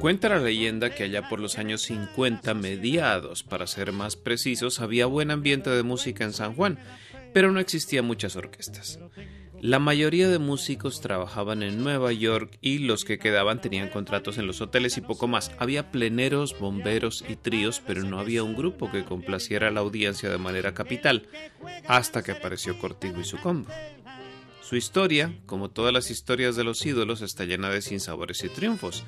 Cuenta la leyenda que allá por los años 50, mediados para ser más precisos, había buen ambiente de música en San Juan, pero no existían muchas orquestas. La mayoría de músicos trabajaban en Nueva York y los que quedaban tenían contratos en los hoteles y poco más. Había pleneros, bomberos y tríos, pero no había un grupo que complaciera a la audiencia de manera capital, hasta que apareció Cortijo y su combo. Su historia, como todas las historias de los ídolos, está llena de sinsabores y triunfos.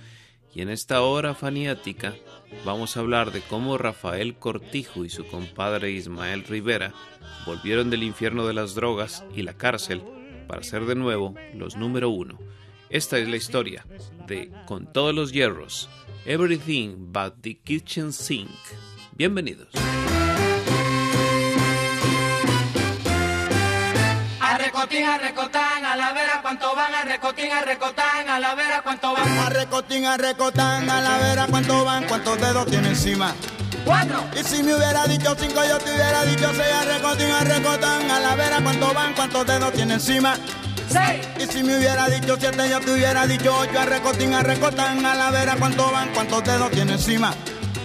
Y en esta hora faniática vamos a hablar de cómo Rafael Cortijo y su compadre Ismael Rivera volvieron del infierno de las drogas y la cárcel para ser de nuevo los número uno. Esta es la historia de Con todos los hierros, Everything but the Kitchen Sink. Bienvenidos. Recotín, a recotán, a la vera cuánto van, a recotín, a recotán, a la vera cuánto van. A recotín, a recotán, a la vera cuánto van, cuántos dedos tiene encima. Cuatro, Y si me hubiera dicho cinco, yo te hubiera dicho seis, a recotín, a recotán, a la vera cuánto van, cuántos dedos tiene encima. seis, Y si me hubiera dicho siete, yo te hubiera dicho ocho, a recotín, a recotán, a la vera cuánto van, cuántos dedos tiene encima.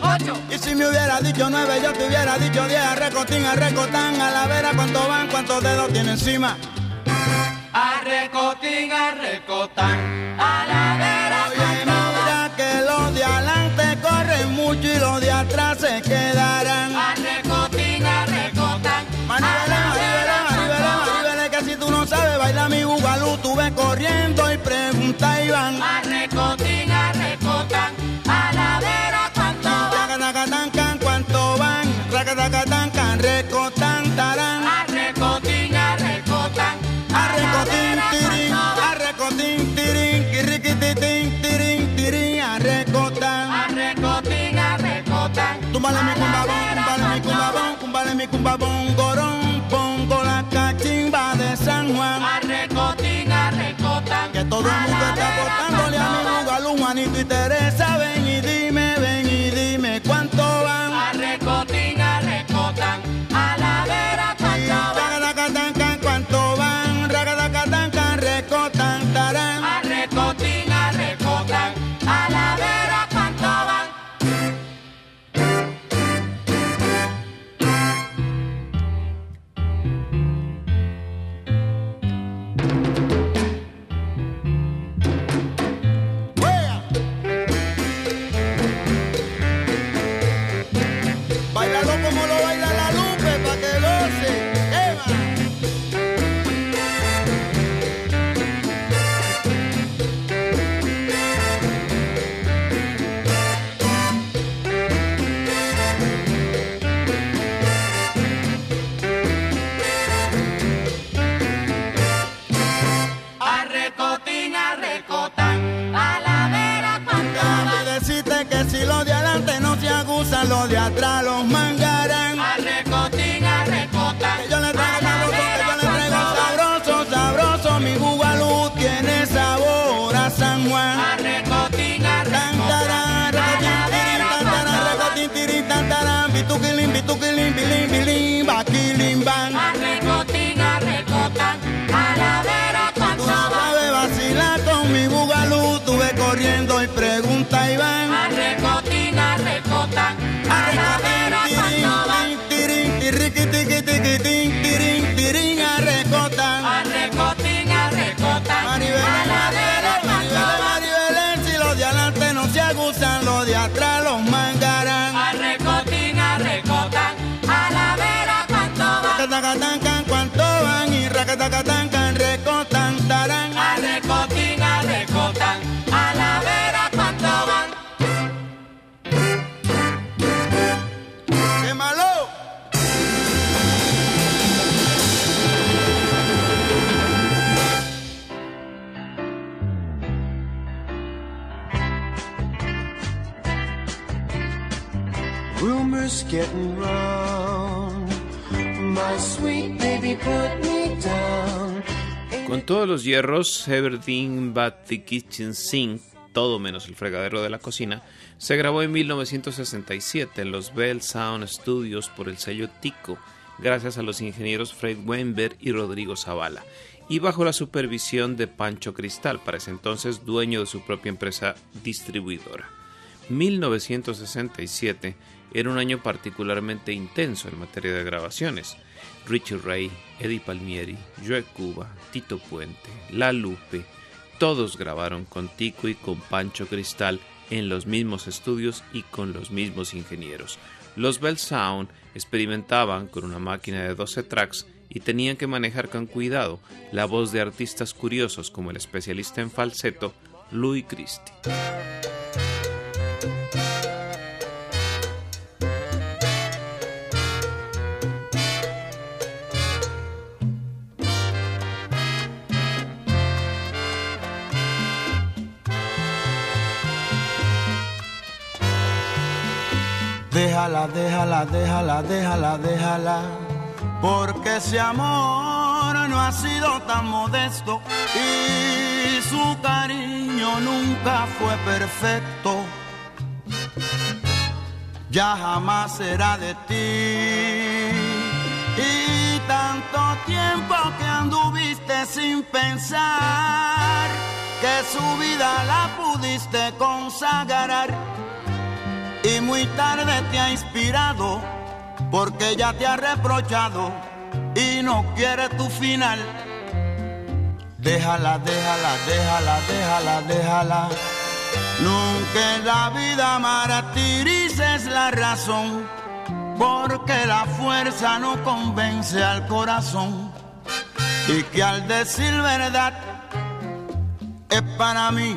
ocho, Y si me hubiera dicho nueve, yo te hubiera dicho diez, a recotín, a recotán, a la vera cuánto van, cuántos dedos tiene encima. A recotín, a recotán, a la túmbale mi cumbabón, gorón, pongo la cachimba de San Juan. A recotín, a recotán. Que todo el mundo está apostándole a mi bugalú, Juanito y Teresa, ven tin, tirín, tirín, arrecotan. Arrecotín, arrecotan. Maribel, A la vera Maribel, van. Maribel, si los de adelante no se agusan, los de atrás los mangarán. Arrecotín, arrecotan. A la vera cuando van. Cuánto van y racatacatancan, Con todos los hierros, Everything But the Kitchen Sink, todo menos el fregadero de la cocina, se grabó en 1967 en los Bell Sound Studios por el sello Tico, gracias a los ingenieros Fred Weinberg y Rodrigo Zavala, y bajo la supervisión de Pancho Cristal, para ese entonces dueño de su propia empresa distribuidora. 1967 era un año particularmente intenso en materia de grabaciones. Richie Ray, Eddie Palmieri, Joe Cuba, Tito Puente, La Lupe, todos grabaron con Tico y con Pancho Cristal en los mismos estudios y con los mismos ingenieros. Los Bell Sound experimentaban con una máquina de 12 tracks y tenían que manejar con cuidado la voz de artistas curiosos como el especialista en falseto Louis Christie. Déjala, déjala, déjala, déjala, déjala. Porque ese amor no ha sido tan modesto y su cariño nunca fue perfecto. Ya jamás será de ti. Y tanto tiempo que anduviste sin pensar que su vida la pudiste consagrar y muy tarde te ha inspirado porque ya te ha reprochado y no quiere tu final. Déjala, déjala, déjala, déjala, déjala. Nunca en la vida martirices la razón, porque la fuerza no convence al corazón. Y que al decir verdad es para mí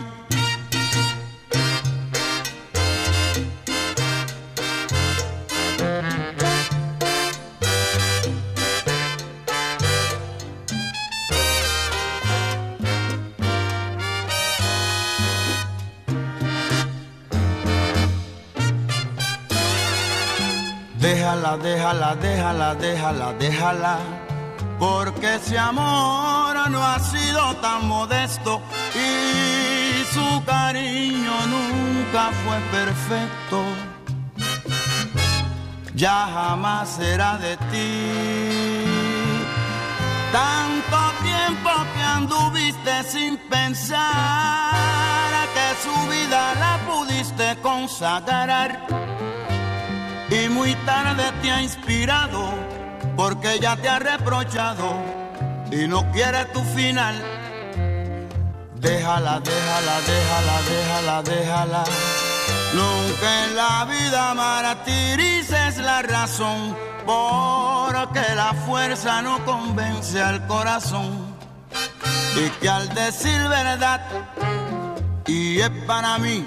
Déjala, déjala, déjala, déjala. Porque ese amor no ha sido tan modesto y su cariño nunca fue perfecto. Ya jamás será de ti. Tanto tiempo que anduviste sin pensar que su vida la pudiste consagrar y muy tarde te ha inspirado porque ya te ha reprochado y no quiere tu final. Déjala, déjala, déjala, déjala, déjala. Nunca en la vida martirices la razón porque la fuerza no convence al corazón y que al decir verdad y es para mí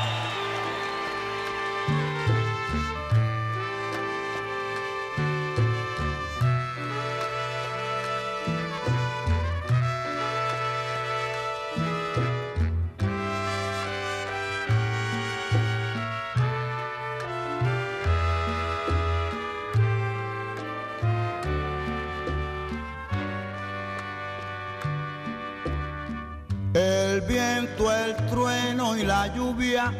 Viento, el trueno y la lluvia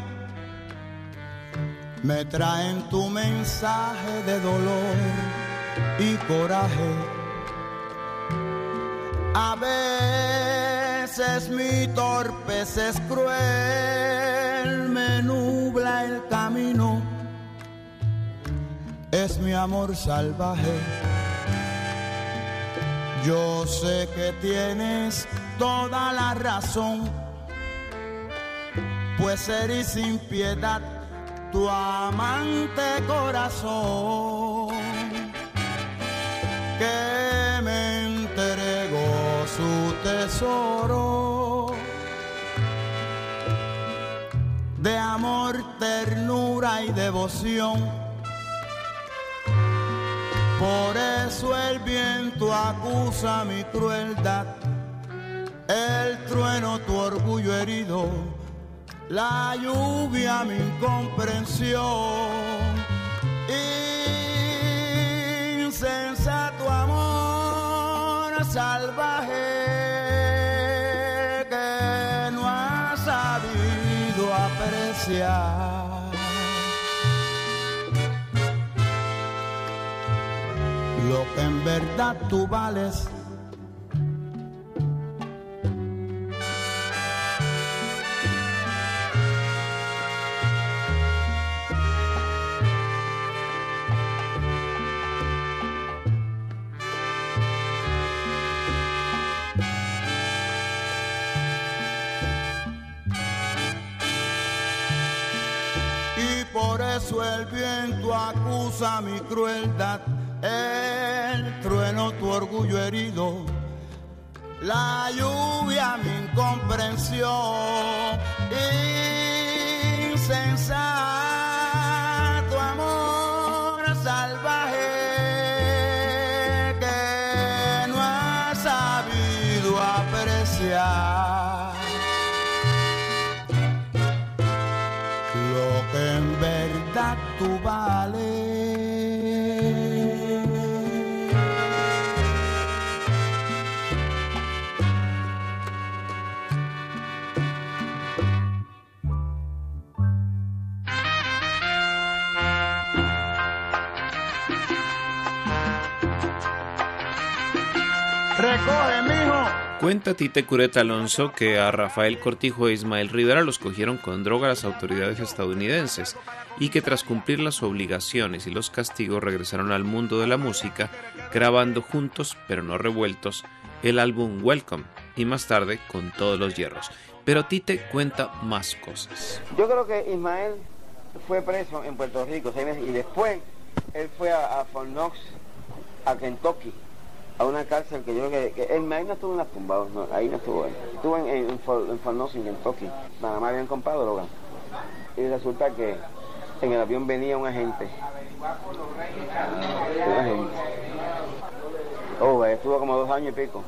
me traen tu mensaje de dolor. y coraje. A veces mi torpeza es cruel, me nubla el camino. Es mi amor salvaje. Yo sé que tienes toda la razón, pues eres sin piedad tu amante corazón que me entregó su tesoro de amor, ternura y devoción. Por eso el viento acusa mi crueldad, el trueno tu orgullo herido la lluvia mi incomprensión. Insensato amor salvaje que no ha sabido apreciar. Lo que en verdad tú vales el viento acusa mi crueldad, el trueno tu orgullo herido, la lluvia mi incomprensión, insensato Cuenta Tite Cureta Alonso que a Rafael Cortijo e Ismael Rivera los cogieron con droga las autoridades estadounidenses y que tras cumplir las obligaciones y los castigos regresaron al mundo de la música grabando juntos pero no revueltos el álbum Welcome y más tarde con todos los hierros. Pero Tite cuenta más cosas. Yo creo que Ismael fue preso en Puerto Rico y después él fue a, a a Kentucky a una cárcel que yo creo que, él ahí no estuvo en la tumba, ahí no estuvo él. Estuvo en, en, en, en Kentucky. Nada más habían comprado droga. Y resulta que en el avión venía un agente. Un agente. Oh, estuvo como dos años y pico.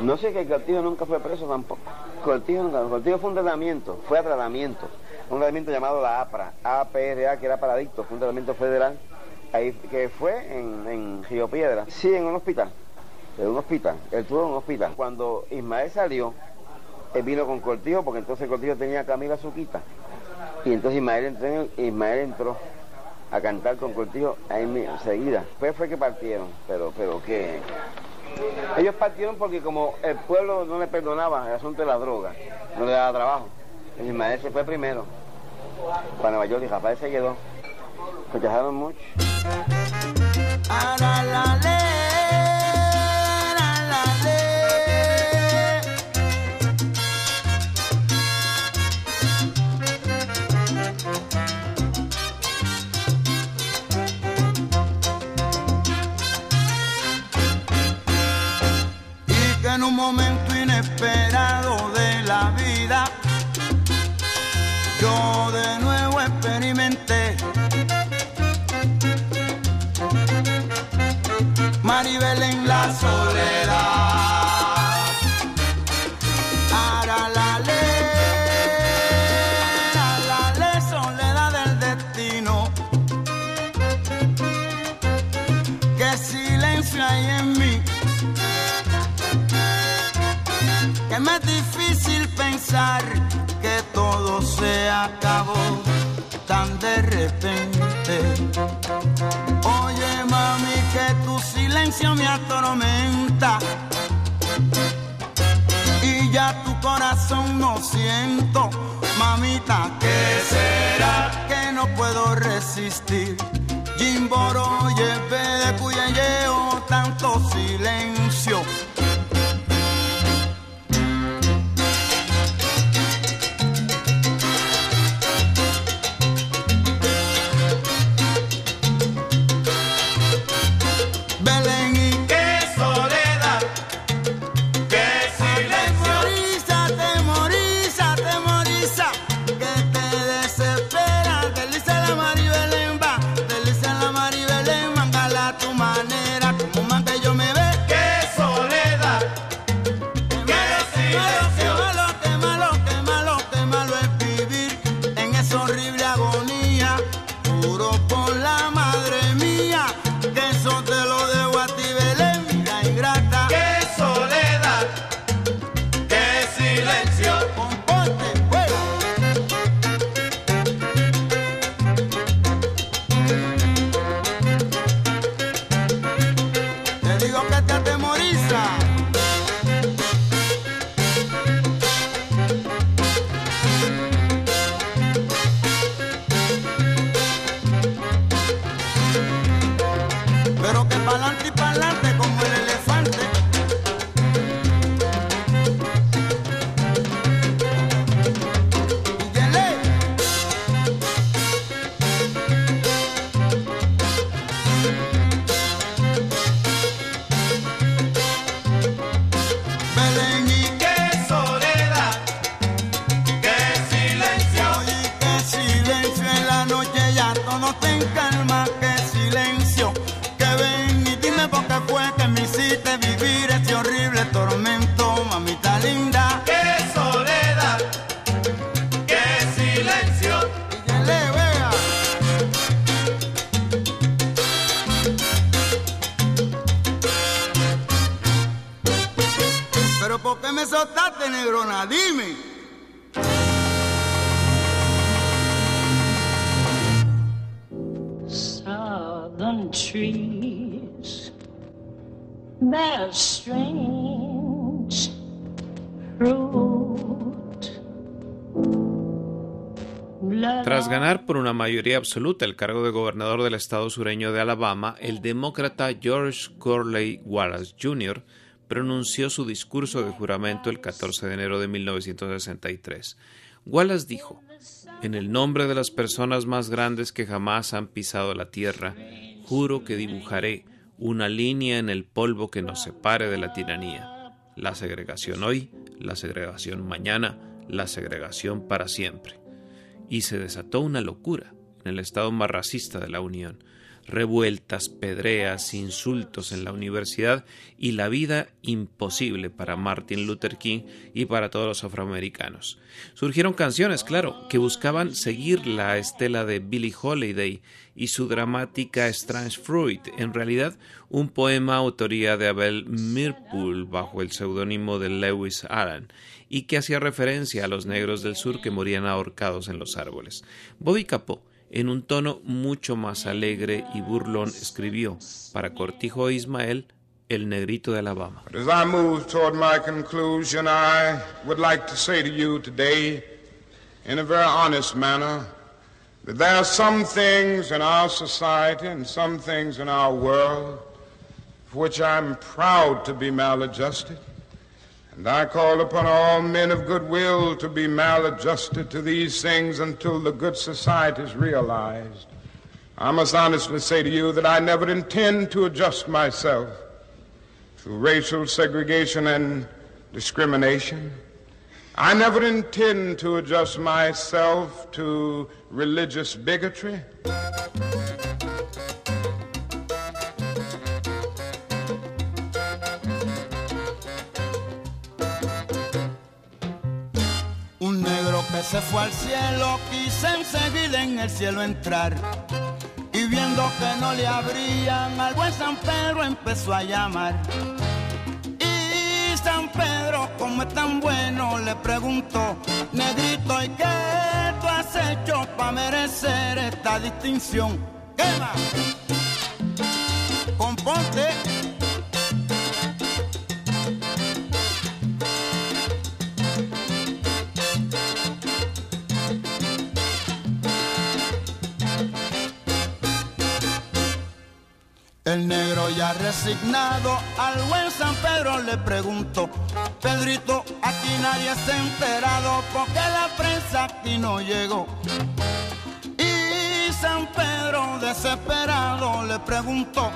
No sé que el Cortijo nunca fue preso tampoco. Cortijo nunca, Cortijo fue un tratamiento, fue a tratamiento. Un tratamiento llamado la APRA, APRA, que era para adictos, fue un tratamiento federal que fue en, en Río Piedra. Sí, en un hospital. En un hospital. Él estuvo en un hospital. Cuando Ismael salió, él vino con Cortijo, porque entonces Cortijo tenía a Camila Suquita. Y entonces Ismael entró, Ismael entró a cantar con Cortijo ahí enseguida. Después fue que partieron, pero, pero que ellos partieron porque como el pueblo no le perdonaba el asunto de la droga, no le daba trabajo. Ismael se fue primero para Nueva York y Rafael se quedó. Rechazaron mucho. Y que en un momento inesperado de la vida yo de nuevo experimenté Maribel en la soledad. Ara la ley, la ley, soledad del destino. Qué silencio hay en mí. Que me es difícil pensar que todo se acabó tan de repente me atormenta y ya tu corazón no siento. Mamita, ¿qué será que no puedo resistir? Jimboro, lleve de cuyelleo, mayoría absoluta el cargo de gobernador del estado sureño de Alabama, el demócrata George Corley Wallace Jr. pronunció su discurso de juramento el 14 de enero de 1963. Wallace dijo, En el nombre de las personas más grandes que jamás han pisado la tierra, juro que dibujaré una línea en el polvo que nos separe de la tiranía. La segregación hoy, la segregación mañana, la segregación para siempre. Y se desató una locura en el estado más racista de la Unión revueltas, pedreas, insultos en la universidad y la vida imposible para Martin Luther King y para todos los afroamericanos. Surgieron canciones, claro, que buscaban seguir la estela de Billie Holiday y su dramática Strange Fruit, en realidad un poema autoría de Abel Mirpool bajo el seudónimo de Lewis Allen y que hacía referencia a los negros del sur que morían ahorcados en los árboles. Bobby Capó en un tono mucho más alegre y burlón escribió para Cortijo Ismael El Negrito de Alabama. As I move toward my conclusion, I would like to say to you today, in a very honest manner, that there are some things in our society and some things in our world for which I'm proud to be maladjusted. And I call upon all men of goodwill to be maladjusted to these things until the good society is realized. I must honestly say to you that I never intend to adjust myself through racial segregation and discrimination. I never intend to adjust myself to religious bigotry. Se fue al cielo, quise enseguida en el cielo entrar. Y viendo que no le abrían, al buen San Pedro empezó a llamar. Y San Pedro, como es tan bueno, le preguntó, negrito, ¿y qué tú has hecho para merecer esta distinción? quema. Componte. El negro ya resignado al buen San Pedro le preguntó, Pedrito, aquí nadie se ha enterado porque la prensa aquí no llegó. Y San Pedro desesperado le preguntó,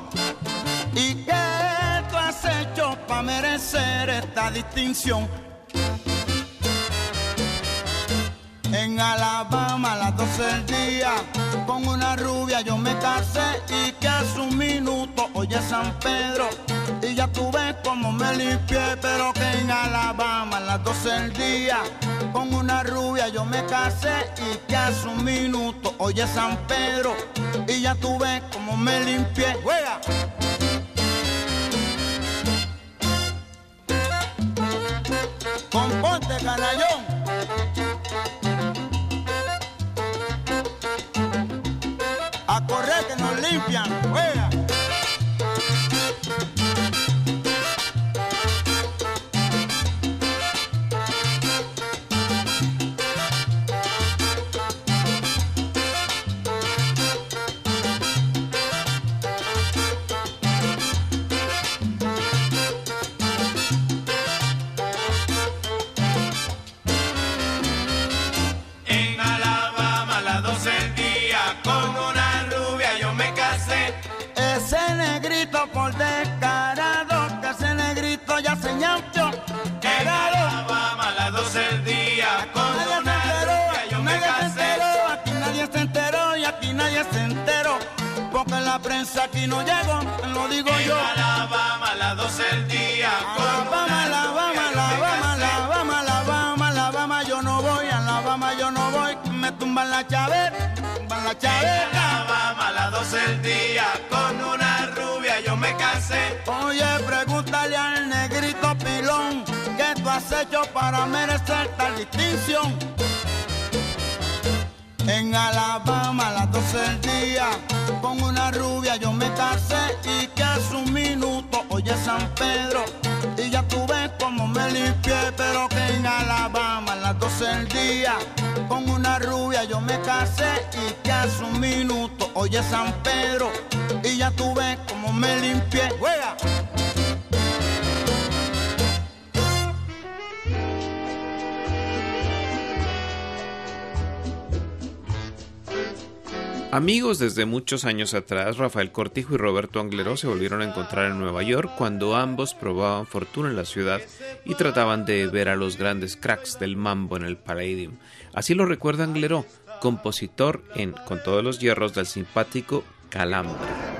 ¿y qué tú has hecho para merecer esta distinción? En Alabama a las 12 del día con una rubia yo me casé y que hace un minuto oye San Pedro y ya tú ves cómo me limpié pero que en Alabama a las 12 del día con una rubia yo me casé y que hace un minuto oye San Pedro y ya tú ves cómo me limpié. Juega. Componte canallón la prensa aquí no llegó, lo digo En yo. Alabama a las 12 del día con Alabama, Alabama, Alabama. Alabama, Alabama, Alabama, yo no voy, Alabama, yo no voy, me tumban la chaveta, tumban la En chaveta. Alabama a las 12 del día con una rubia yo me casé. Oye, pregúntale al negrito pilón, ¿qué tú has hecho para merecer tal distinción? En Alabama a las 12 del día, con una rubia yo me casé y que hace un minuto oye San Pedro. Y ya tú ves cómo me limpié, pero que en Alabama las 12 del día, con una rubia yo me casé y que hace un minuto oye San Pedro. Y ya tú ves cómo me limpié. ¡Juega! Amigos desde muchos años atrás, Rafael Cortijo y Roberto Angleró se volvieron a encontrar en Nueva York cuando ambos probaban fortuna en la ciudad y trataban de ver a los grandes cracks del mambo en el Palladium. Así lo recuerda Angleró, compositor en Con todos los hierros del simpático Calambre.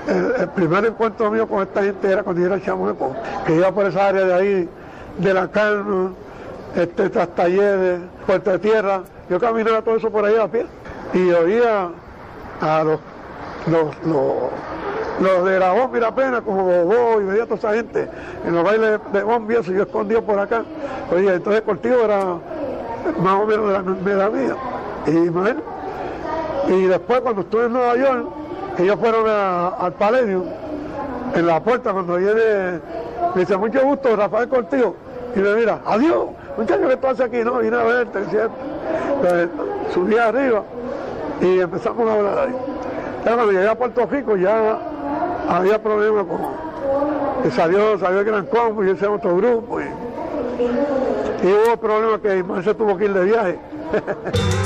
El, el primer encuentro mío con esta gente era cuando yo era chamaco, que iba por esa área de ahí, de la carne, este, tras talleres, Puerta de Tierra. Yo caminaba todo eso por ahí a pie y oía a los, los, los, los de la pena, como Bobó y veía toda esa gente en los bailes de bomba y yo escondido por acá. Oye, entonces Cortijo era más o menos de la misma mía. Y, imagínate, y después cuando estuve en Nueva York, ellos fueron al Palladium, en la puerta cuando viene, me dice, mucho gusto, Rafael Cortijo. Y me mira, adiós, muchacho, ¿qué haces aquí? No, vine a verte, ¿cierto? Entonces, subí arriba y empezamos a hablar ahí. Ya cuando llegué a Puerto Rico ya había problemas con... que salió, salió el Gran Combo y ese otro grupo. Y, hubo problemas que Ismael se tuvo que ir de viaje.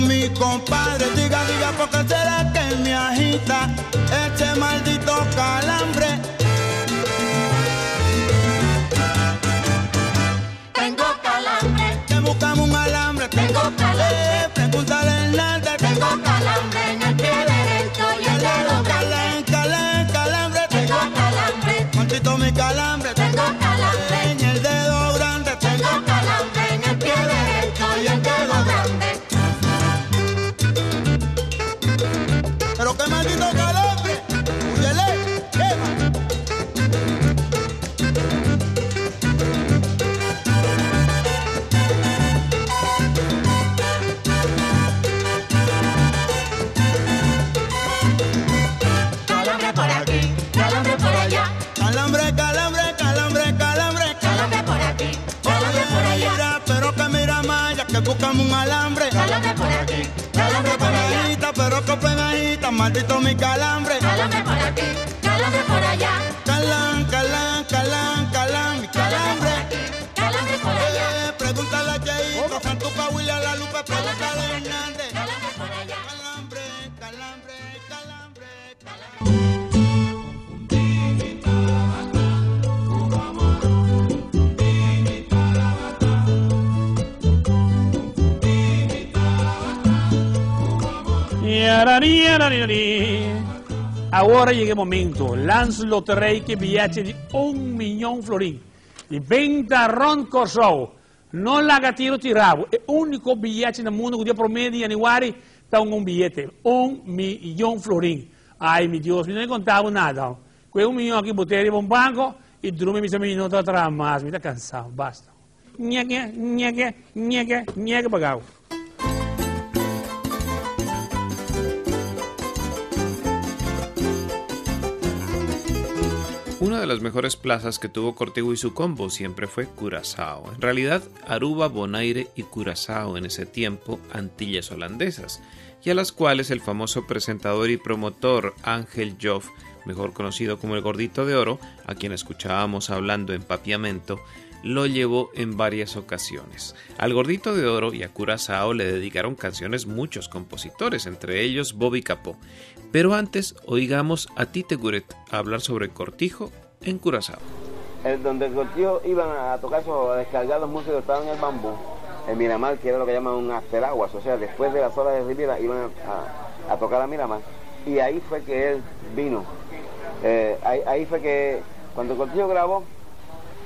mi compadre? Diga, diga, ¿por qué será que me agita este maldito calambre? Buscamos un alambre. calambre por aquí, calambre por Penajita, pero que penajita, maldito mi calambre. Agora chega o momento. Lance Loterei che bigliete di un milione florin. E venta Ron Corso. Non la gatiro tiravo. È l'unico bigliete nel mondo che dia promedio annuari da un bigliete. Un milione florin. Ai mio Dio, non ne contavo nada. Quel un milione che buttare in un banco e drume mi sembra minuto a tra mas. Mi sta cansato, basta. Niente, niente, niente, niente pagavo. Una de las mejores plazas que tuvo Cortijo y su combo siempre fue Curazao. En realidad, Aruba, Bonaire y Curazao en ese tiempo, Antillas holandesas, y a las cuales el famoso presentador y promotor Ángel Joff, mejor conocido como el Gordito de Oro, a quien escuchábamos hablando en Papiamento, lo llevó en varias ocasiones. Al Gordito de Oro y a Curazao le dedicaron canciones muchos compositores, entre ellos Bobby Capó. Pero antes, oigamos a Tite Guret hablar sobre Cortijo en Curazao. Donde el tío iban a tocar esos descargados músicos que estaban en el bambú, en Miramar, que era lo que llaman un aguas, o sea, después de las horas de Riviera iban a, a tocar a Miramar. Y ahí fue que él vino. Eh, ahí, ahí fue que, cuando el Cortijo grabó,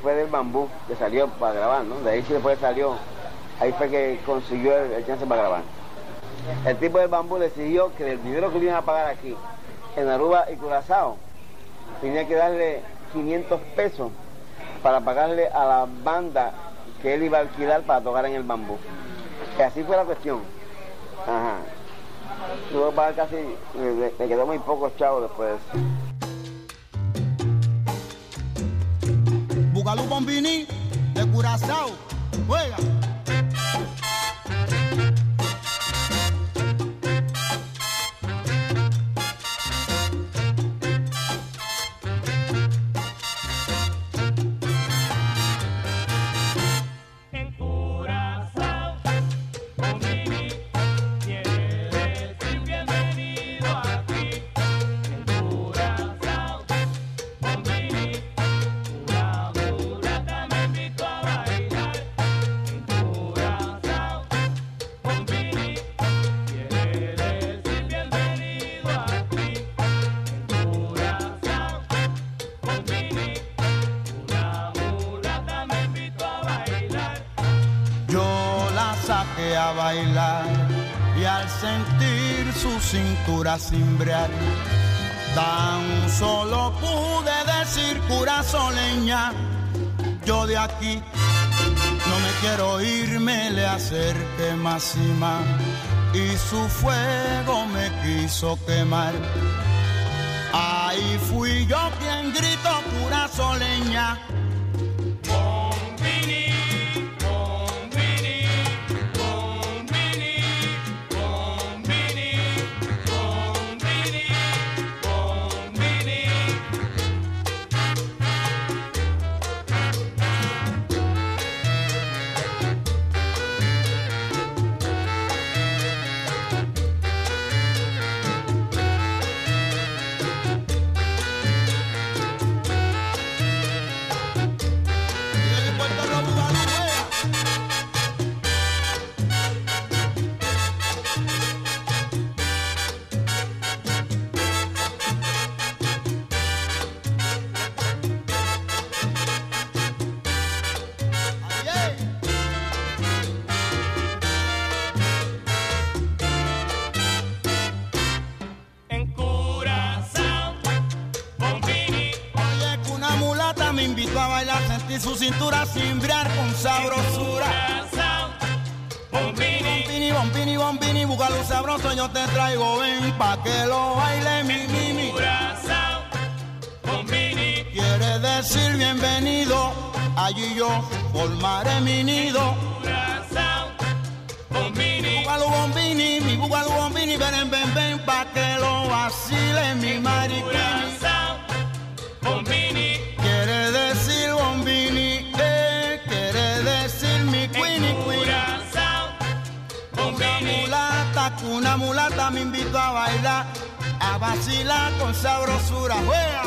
fue del bambú que salió para grabar, ¿no? De ahí sí después salió, ahí fue que consiguió el, chance para grabar. El tipo del bambú decidió que el dinero que le iban a pagar aquí, en Aruba y Curazao, tenía que darle 500 pesos para pagarle a la banda que él iba a alquilar para tocar en el bambú. Así fue la cuestión. Ajá. Tuvo que pagar casi, le, quedó muy poco chavo después. Bugalú Bombini de Curazao. Juega. Y al sentir su cintura cimbrear, tan solo pude decir curazoleña, yo de aquí no me quiero ir, me le acerqué más y más y su fuego me quiso quemar. Ahí fui yo quien gritó curazoleña. Cintura con sabrosura. Bombini, bombini, bombini, búscalo sabroso, yo te traigo, ven pa' que lo baile mi mimi. Bombini. Quiere decir bienvenido, allí yo formaré mi nido. Bombini. Búgalo bombini, mi búgalo bombini, ven, ven, ven, pa' que lo vacile mi mariquini. Una mulata me invito a bailar, a vacilar con sabrosura. ¡Juega!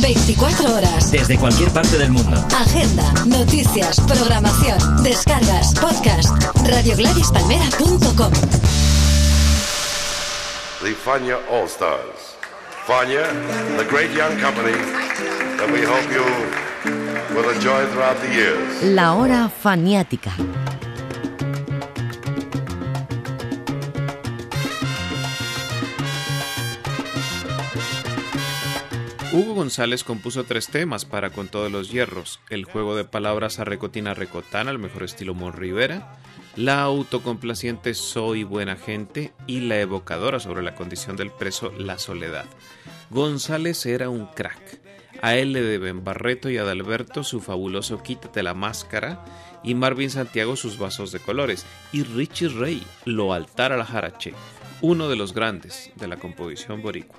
Veinticuatro horas. Desde cualquier parte del mundo. Agenda, noticias, programación, descargas, podcast. RadioGladysPalmera.com The Fania All Stars. Fania, the great young company that we hope you will enjoy throughout the years. La hora faniática. Hugo González compuso tres temas para Con todos los hierros, el juego de palabras a recotina recotana, al mejor estilo Mon Rivera, la autocomplaciente Soy buena gente y la evocadora sobre la condición del preso La soledad. González era un crack. A él le deben Barreto y Adalberto su fabuloso Quítate la máscara y Marvin Santiago sus vasos de colores y Richie Ray Lo altar a la jarache, uno de los grandes de la composición boricua.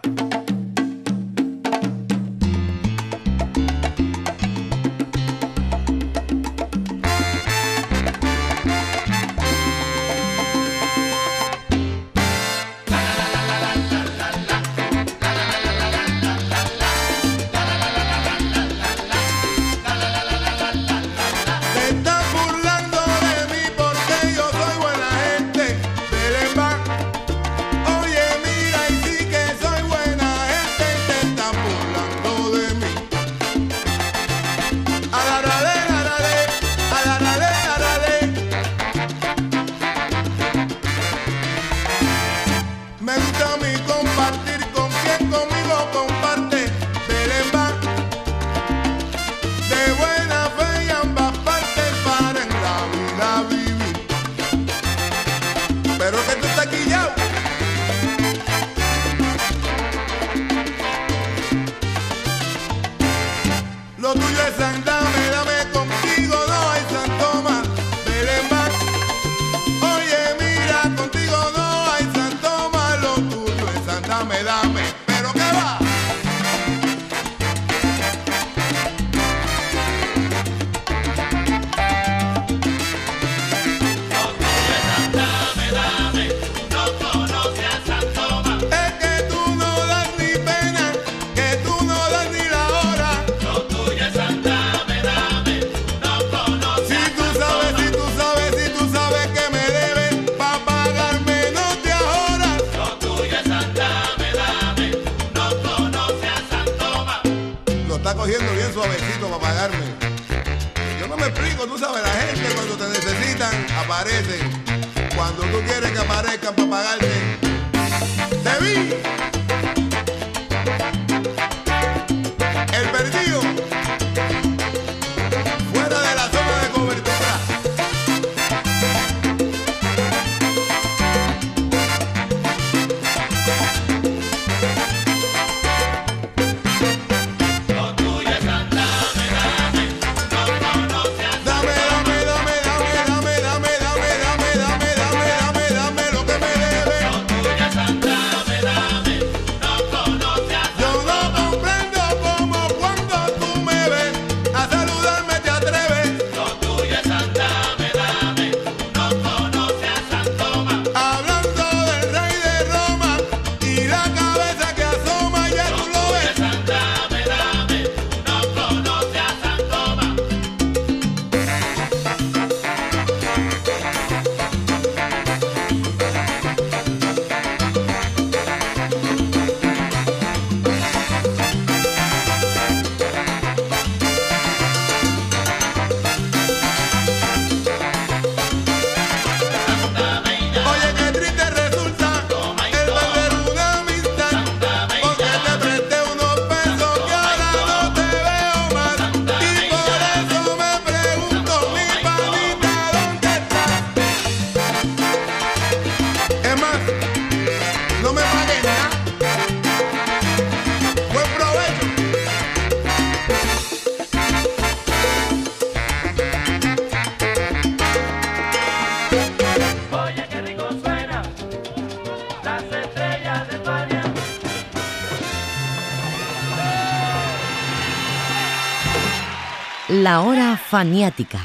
Faniática.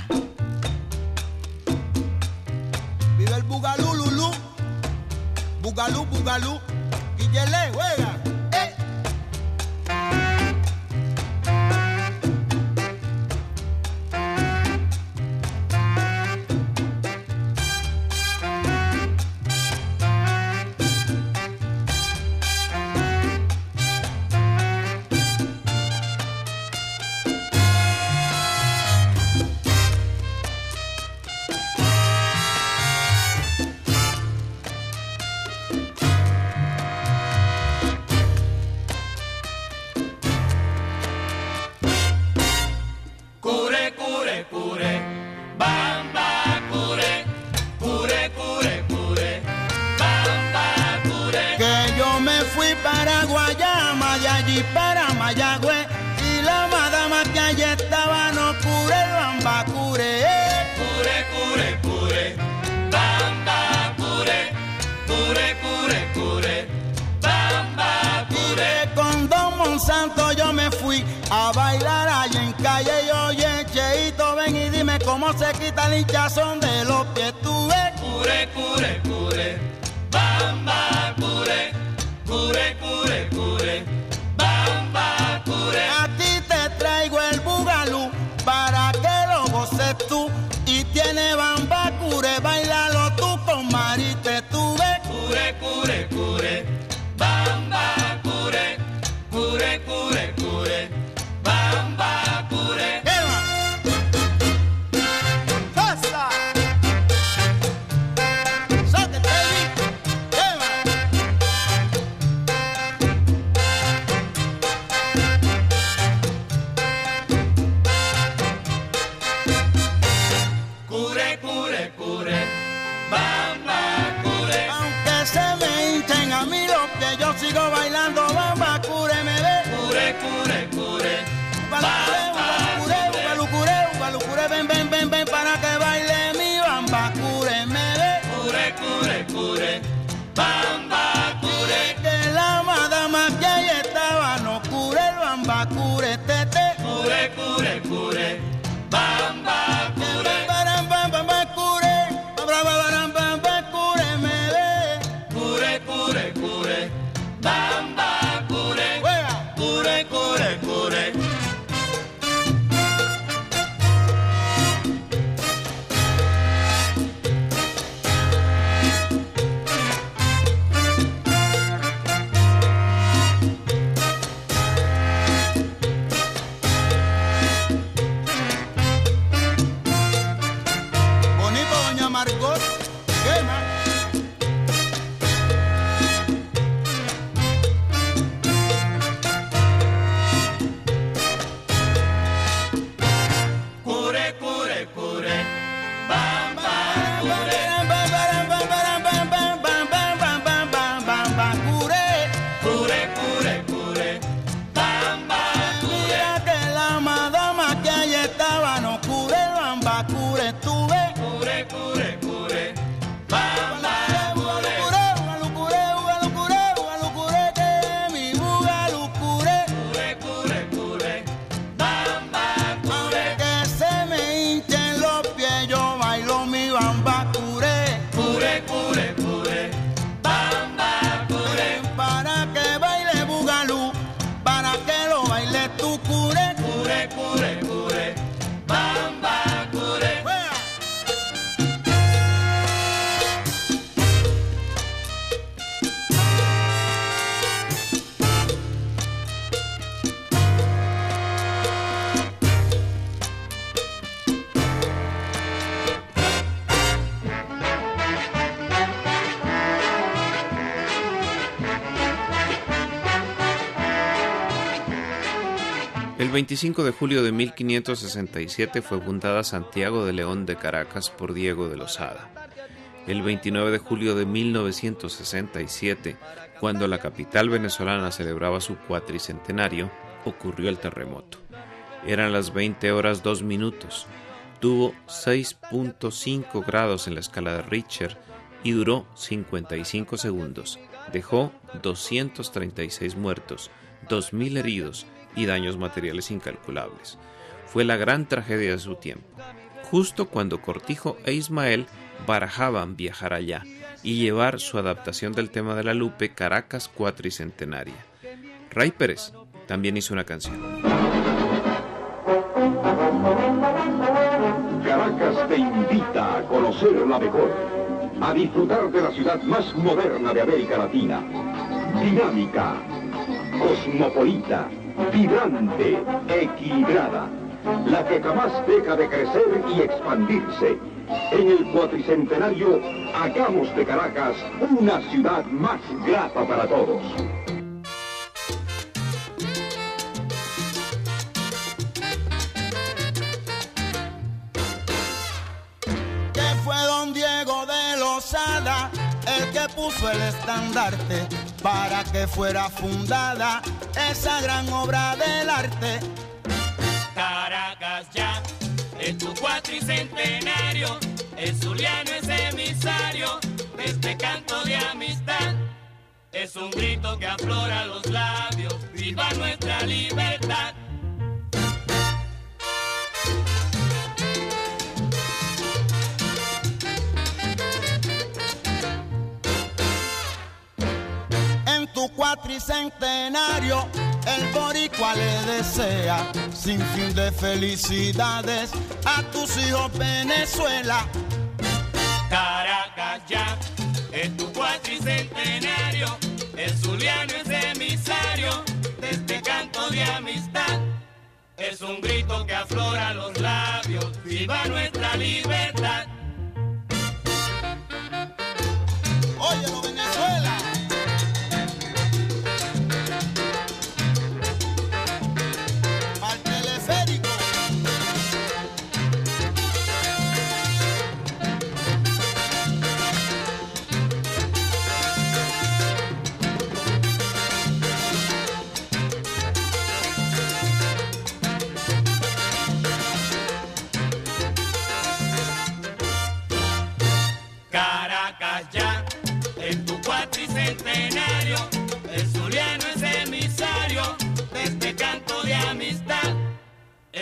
El 25 de julio de 1567 fue fundada Santiago de León de Caracas por Diego de Lozada. El 29 de julio de 1967, cuando la capital venezolana celebraba su cuatricentenario, ocurrió el terremoto. Eran las 20 horas 2 minutos. Tuvo 6.5 grados en la escala de Richter y duró 55 segundos. Dejó 236 muertos, 2.000 heridos, y daños materiales incalculables. Fue la gran tragedia de su tiempo, justo cuando Cortijo e Ismael barajaban viajar allá y llevar su adaptación del tema de la Lupe Caracas cuatricentenaria. Ray Pérez también hizo una canción. Caracas te invita a conocerla mejor, a disfrutar de la ciudad más moderna de América Latina, dinámica cosmopolita, vibrante, equilibrada, la que jamás deja de crecer y expandirse. En el cuatricentenario, hagamos de Caracas una ciudad más grata para todos. que fue don Diego de Lozada el que puso el estandarte para que fuera fundada esa gran obra del arte. Caracas ya, en tu cuatricentenario, el Zuliano es emisario de este canto de amistad. Es un grito que aflora los labios, viva nuestra libertad. Cuatricentenario, el boricua le desea sin fin de felicidades a tus hijos Venezuela. Caracas ya, en tu cuatricentenario, el Zuliano es emisario de este canto de amistad. Es un grito que aflora los labios, viva nuestra libertad.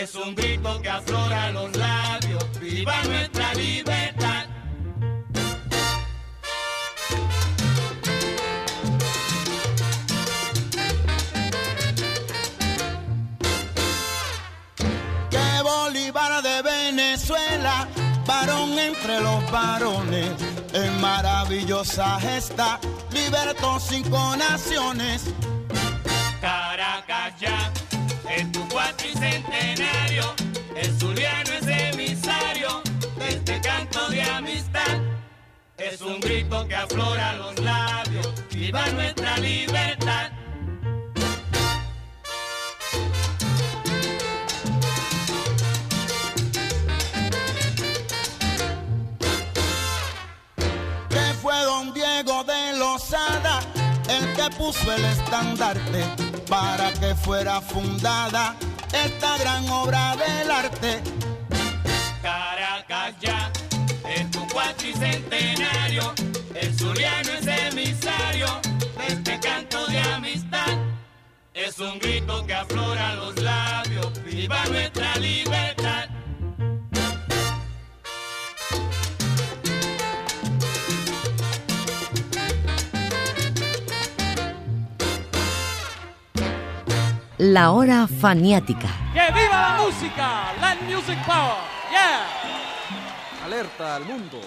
Es un grito que aflora los labios, viva nuestra libertad. Que Bolívar de Venezuela, varón entre los varones, en maravillosa gesta, libertó cinco naciones. Caracas ya, en tu cuatricentenario, el Zuliano es emisario este canto de amistad. Es un grito que aflora los labios, viva nuestra libertad. que fue don Diego de Lozada el que puso el estandarte para que fuera fundada esta gran obra del arte. Caracas ya, en tu cuatricentenario, el Zuliano es emisario de este canto de amistad. Es un grito que aflora los labios, viva nuestra libertad. La hora faniática. ¡Que viva la música! Land Music Power. ¡Yeah! Alerta al mundo.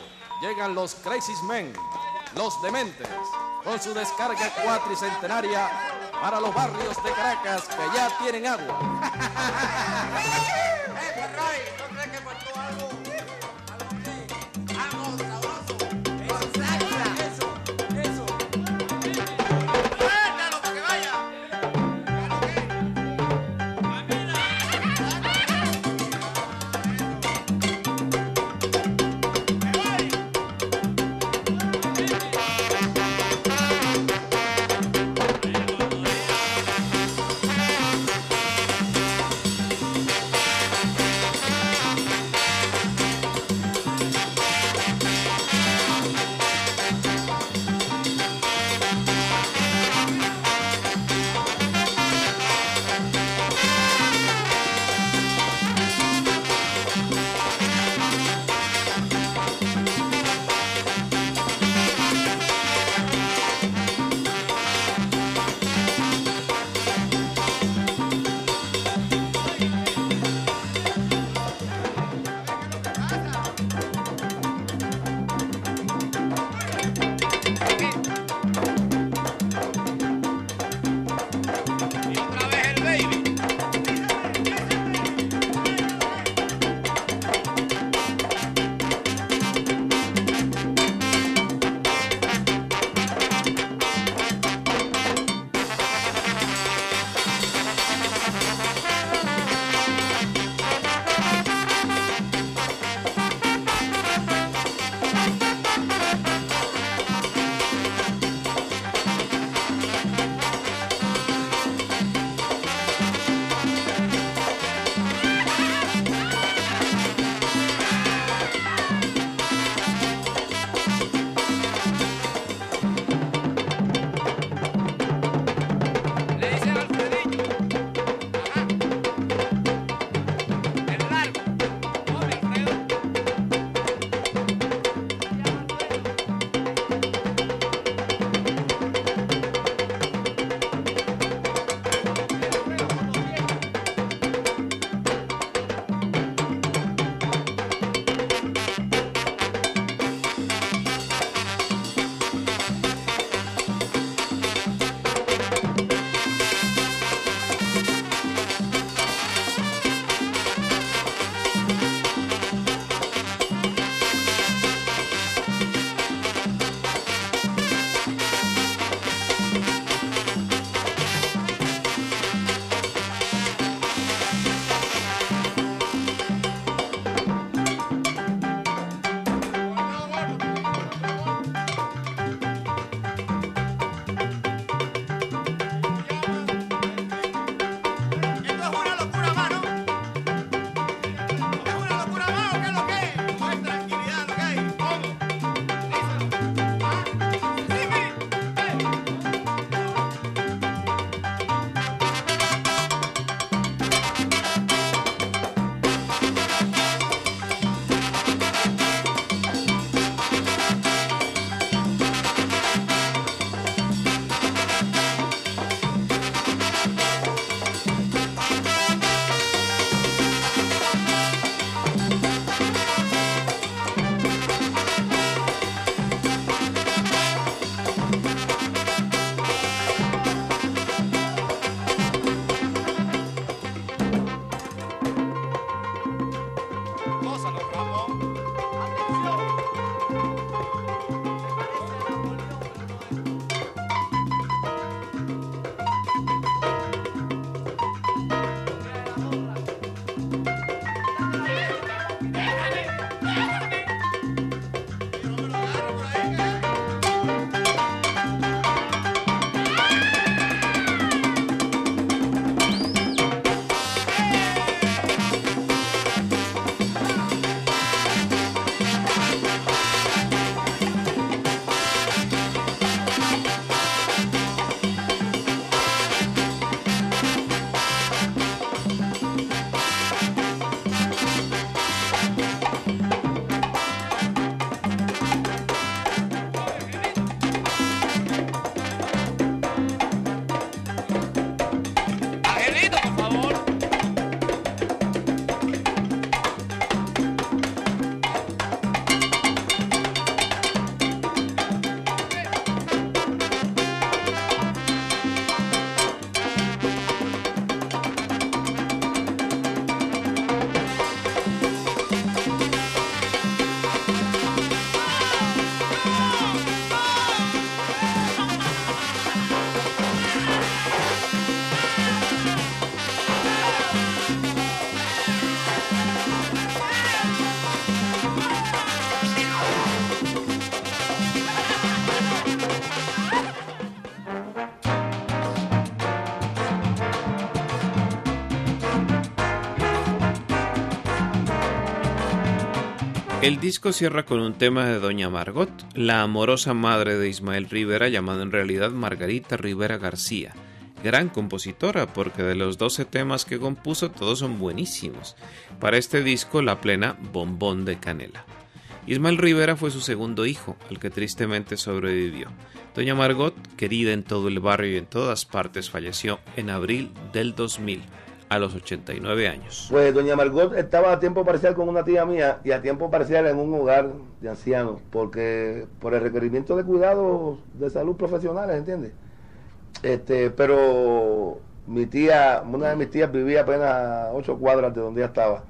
Llegan los Crazy Men, los dementes, con su descarga cuatricentenaria para los barrios de Caracas que ya tienen agua. El disco cierra con un tema de Doña Margot, la amorosa madre de Ismael Rivera, llamada en realidad Margarita Rivera García. Gran compositora, porque de los 12 temas que compuso todos son buenísimos. Para este disco, la plena bombón de canela. Ismael Rivera fue su segundo hijo, al que tristemente sobrevivió. Doña Margot, querida en todo el barrio y en todas partes, falleció en abril del 2000 a los 89 años. Pues doña Margot estaba a tiempo parcial con una tía mía y a tiempo parcial en un hogar de ancianos, porque por el requerimiento de cuidados de salud profesionales, ¿entiendes? Este, pero mi tía, una de mis tías vivía apenas ocho cuadras de donde ella estaba.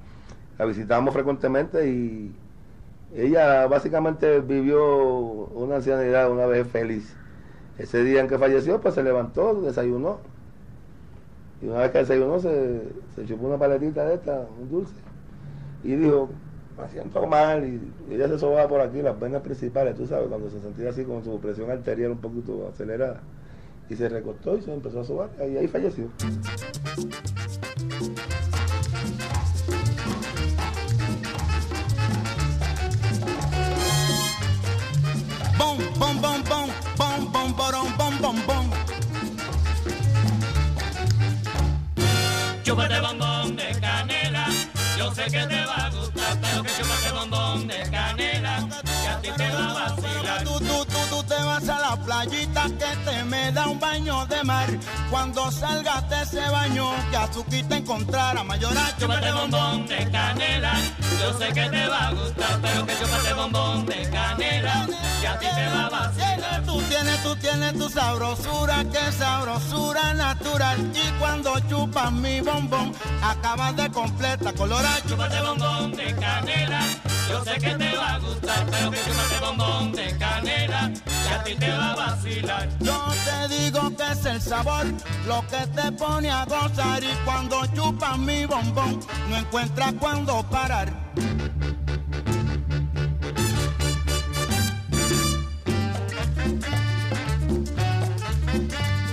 La visitábamos frecuentemente y ella básicamente vivió una ancianidad una vez feliz. Ese día en que falleció, pues se levantó, desayunó. Y una vez que desayunó, se, se chupó una paletita de esta, un dulce. Y dijo, me siento mal. Y ella se sobaba por aquí, las venas principales, tú sabes, cuando se sentía así con su presión arterial un poquito acelerada. Y se recostó y se empezó a sobar. Y ahí falleció. Chúpate bombón de canela, yo sé que te va a gustar, pero que chúpate bombón de canela, que a ti te va a vacilar. Tú, tú, tú, tú te vas a playita que te me da un baño de mar. Cuando salgas de ese baño, que Azuquita encontrará mayorar. Chúpate bombón de canela, yo sé que te va a gustar, pero que chúpate bombón de canela, que a ti te va a vacilar. Tú tienes, tú tienes tu sabrosura, que sabrosura natural. Y cuando chupas mi bombón, acabas de completa colorar. Chúpate bombón de canela, yo sé que te va a gustar, pero que chúpate bombón de canela, que a ti te va a vacilar. Yo te digo que es el sabor lo que te pone a gozar. Y cuando chupas mi bombón, no encuentras cuándo parar.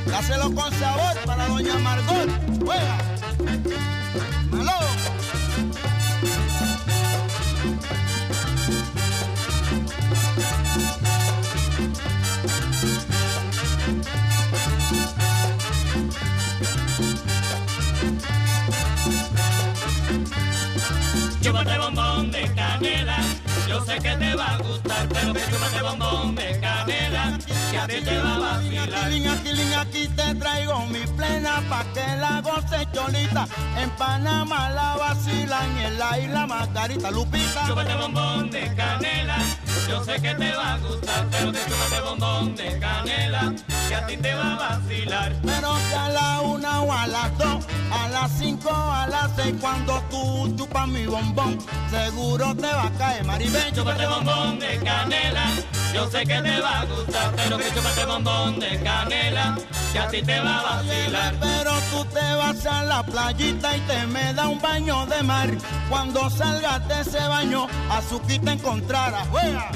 Dáselo con sabor para doña Margot. Juega. Sé que te va a gustar, pero que chúpate bombón de canela, que a ti te va a vacilar. Aquí, aquí, aquí te traigo mi plena pa' que la goce cholita. En Panamá la vacilan y en la isla Margarita Lupita. Chúpate bombón de canela, yo sé que te va a gustar, pero que chúpate bombón de canela, que a ti te va a vacilar. Pero que a la una o a las dos, a las cinco, a las seis, cuando tú chupas mi bombón, seguro te va a caer maribel. Chúpate bombón de canela, yo sé que te va a gustar, pero que chúpate bombón de canela, que a ti te va a vacilar. Pero tú te vas a la playita y te me da un baño de mar. Cuando salgas de ese baño, Azuquita encontrarás. ¡Juega!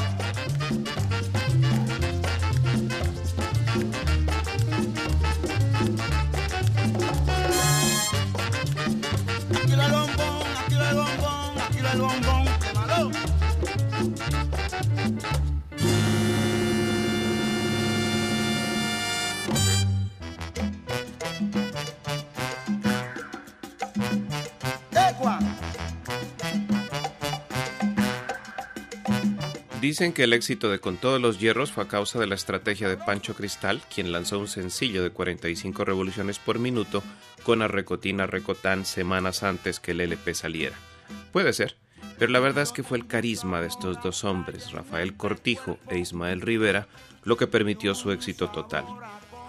Aquí el bombón, aquí el bombón, aquí el bombón. Dicen que el éxito de Con todos los hierros fue a causa de la estrategia de Pancho Cristal, quien lanzó un sencillo de 45 revoluciones por minuto con Arrecotina Recotán semanas antes que el LP saliera. Puede ser, pero la verdad es que fue el carisma de estos dos hombres, Rafael Cortijo e Ismael Rivera, lo que permitió su éxito total.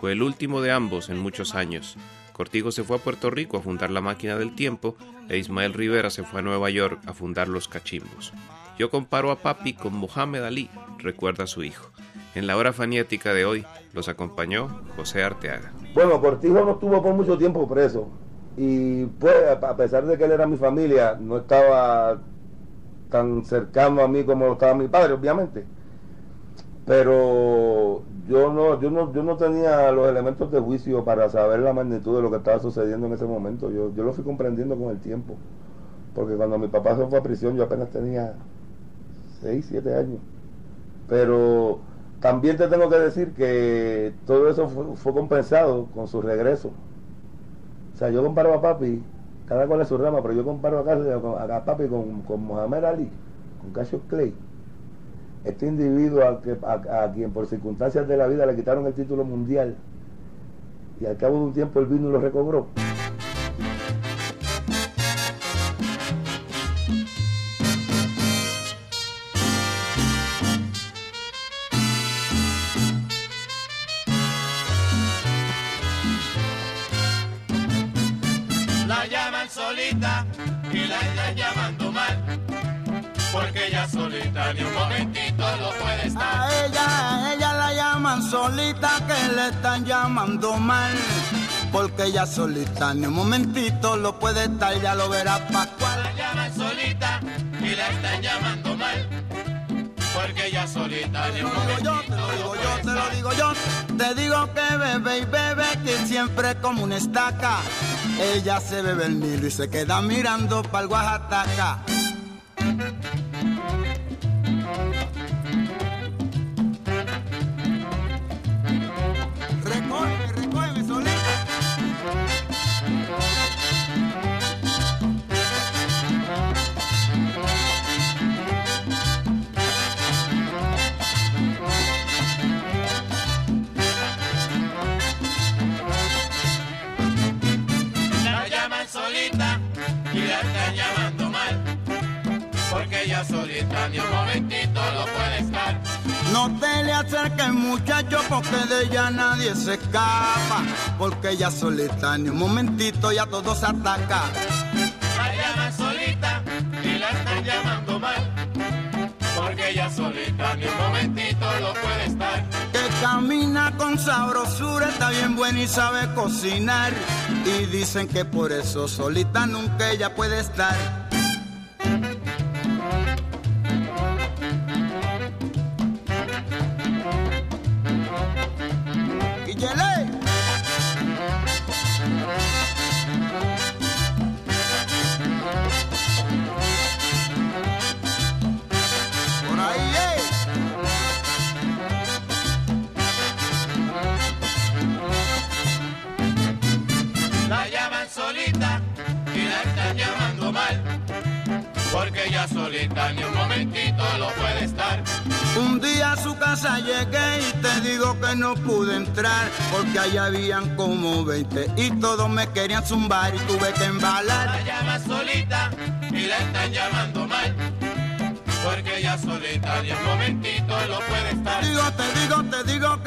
Fue el último de ambos en muchos años. Cortijo se fue a Puerto Rico a fundar la máquina del tiempo e Ismael Rivera se fue a Nueva York a fundar los cachimbos. Yo comparo a Papi con Mohamed Ali, recuerda a su hijo. En la hora fanática de hoy los acompañó José Arteaga. Bueno, Cortijo no estuvo por mucho tiempo preso. Y pues, a pesar de que él era mi familia, no estaba tan cercano a mí como estaba mi padre, obviamente. Pero yo no, yo no, yo no tenía los elementos de juicio para saber la magnitud de lo que estaba sucediendo en ese momento. Yo, yo lo fui comprendiendo con el tiempo. Porque cuando mi papá se fue a prisión, yo apenas tenía 6, 7 años. Pero también te tengo que decir que todo eso fue, compensado con su regreso. O sea, yo comparo a papi, cada cual es su rama, pero yo comparo a, Cas- a papi con, con Mohamed Ali, con Cassius Clay. Este individuo a, quien por circunstancias de la vida le quitaron el título mundial y al cabo de un tiempo él vino lo recobró. Ni un momentito lo puede estar. A ella, a ella la llaman solita que le están llamando mal. Porque ella solita ni un momentito lo puede estar, ya lo verá Pascual. La llaman solita y la están llamando mal. Porque ella solita ni un momentito lo puede Te lo digo yo, te digo que bebe y bebe que siempre como una estaca. Ella se bebe el Nilo y se queda mirando para el Oaxaca. Solita ni un momentito lo puede estar. No te le acerques muchacho porque de ella nadie se escapa. Porque ella solita ni un momentito ya todo se ataca. La llaman solita y la están llamando mal. Porque ella solita ni un momentito lo puede estar. Que camina con sabrosura, está bien buena y sabe cocinar. Y dicen que por eso solita nunca ella puede estar. Solita ni un momentito lo puede estar. Un día a su casa llegué y te digo que no pude entrar porque allá habían como 20 y todos me querían zumbar y tuve que embalar. La llaman solita y la están llamando mal. Porque ella solita ni un momentito lo puede estar. Digo, te digo, te digo